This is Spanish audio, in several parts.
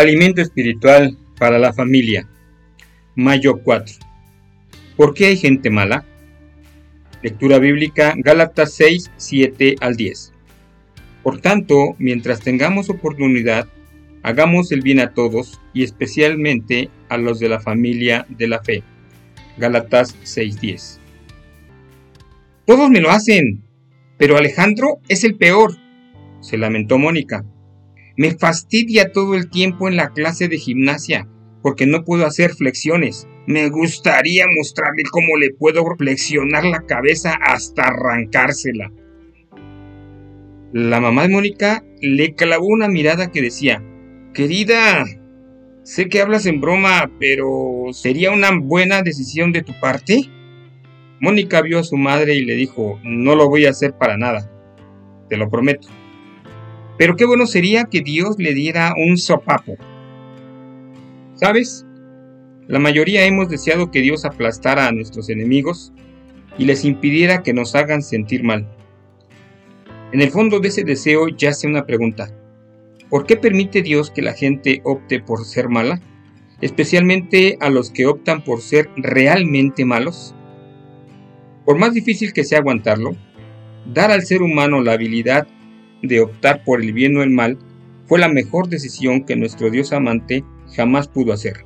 Alimento espiritual para la familia. Mayo 4. ¿Por qué hay gente mala? Lectura bíblica Gálatas 6, 7 al 10. Por tanto, mientras tengamos oportunidad, hagamos el bien a todos y especialmente a los de la familia de la fe. Gálatas 6:10. Todos me lo hacen, pero Alejandro es el peor, se lamentó Mónica. Me fastidia todo el tiempo en la clase de gimnasia porque no puedo hacer flexiones. Me gustaría mostrarle cómo le puedo flexionar la cabeza hasta arrancársela. La mamá de Mónica le clavó una mirada que decía, Querida, sé que hablas en broma, pero ¿sería una buena decisión de tu parte? Mónica vio a su madre y le dijo, no lo voy a hacer para nada, te lo prometo. Pero qué bueno sería que Dios le diera un sopapo. ¿Sabes? La mayoría hemos deseado que Dios aplastara a nuestros enemigos y les impidiera que nos hagan sentir mal. En el fondo de ese deseo yace una pregunta. ¿Por qué permite Dios que la gente opte por ser mala? Especialmente a los que optan por ser realmente malos. Por más difícil que sea aguantarlo, dar al ser humano la habilidad de optar por el bien o el mal fue la mejor decisión que nuestro Dios amante jamás pudo hacer.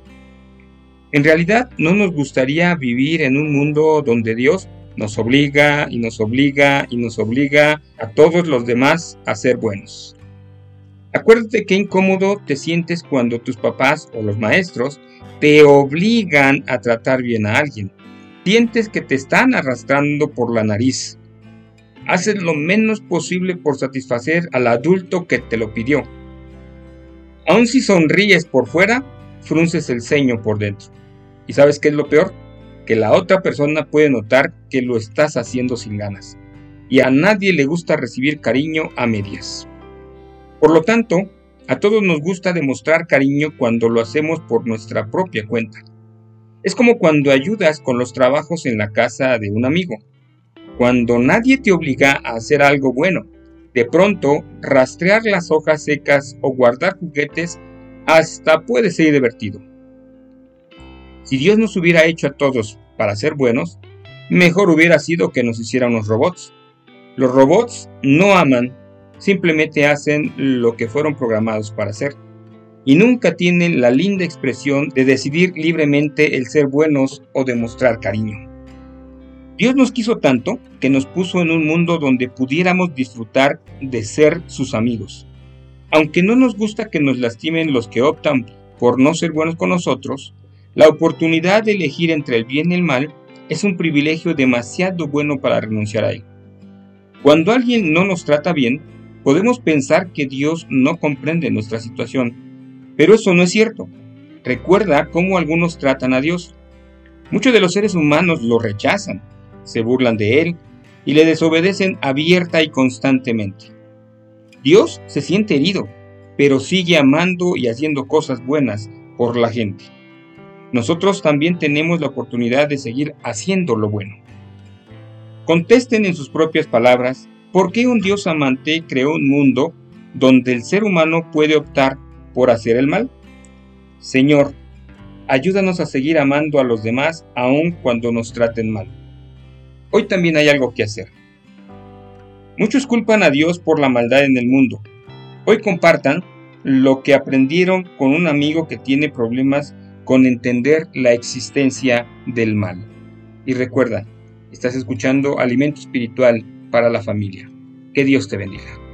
En realidad no nos gustaría vivir en un mundo donde Dios nos obliga y nos obliga y nos obliga a todos los demás a ser buenos. Acuérdate qué incómodo te sientes cuando tus papás o los maestros te obligan a tratar bien a alguien. Sientes que te están arrastrando por la nariz haces lo menos posible por satisfacer al adulto que te lo pidió. Aun si sonríes por fuera, frunces el ceño por dentro. ¿Y sabes qué es lo peor? Que la otra persona puede notar que lo estás haciendo sin ganas. Y a nadie le gusta recibir cariño a medias. Por lo tanto, a todos nos gusta demostrar cariño cuando lo hacemos por nuestra propia cuenta. Es como cuando ayudas con los trabajos en la casa de un amigo cuando nadie te obliga a hacer algo bueno. De pronto, rastrear las hojas secas o guardar juguetes hasta puede ser divertido. Si Dios nos hubiera hecho a todos para ser buenos, mejor hubiera sido que nos hiciera unos robots. Los robots no aman, simplemente hacen lo que fueron programados para hacer. Y nunca tienen la linda expresión de decidir libremente el ser buenos o demostrar cariño. Dios nos quiso tanto que nos puso en un mundo donde pudiéramos disfrutar de ser sus amigos. Aunque no nos gusta que nos lastimen los que optan por no ser buenos con nosotros, la oportunidad de elegir entre el bien y el mal es un privilegio demasiado bueno para renunciar a él. Cuando alguien no nos trata bien, podemos pensar que Dios no comprende nuestra situación, pero eso no es cierto. Recuerda cómo algunos tratan a Dios. Muchos de los seres humanos lo rechazan, se burlan de él y le desobedecen abierta y constantemente. Dios se siente herido, pero sigue amando y haciendo cosas buenas por la gente. Nosotros también tenemos la oportunidad de seguir haciendo lo bueno. Contesten en sus propias palabras por qué un Dios amante creó un mundo donde el ser humano puede optar por hacer el mal. Señor, ayúdanos a seguir amando a los demás aun cuando nos traten mal hoy también hay algo que hacer. Muchos culpan a Dios por la maldad en el mundo. Hoy compartan lo que aprendieron con un amigo que tiene problemas con entender la existencia del mal. Y recuerda, estás escuchando Alimento Espiritual para la Familia. Que Dios te bendiga.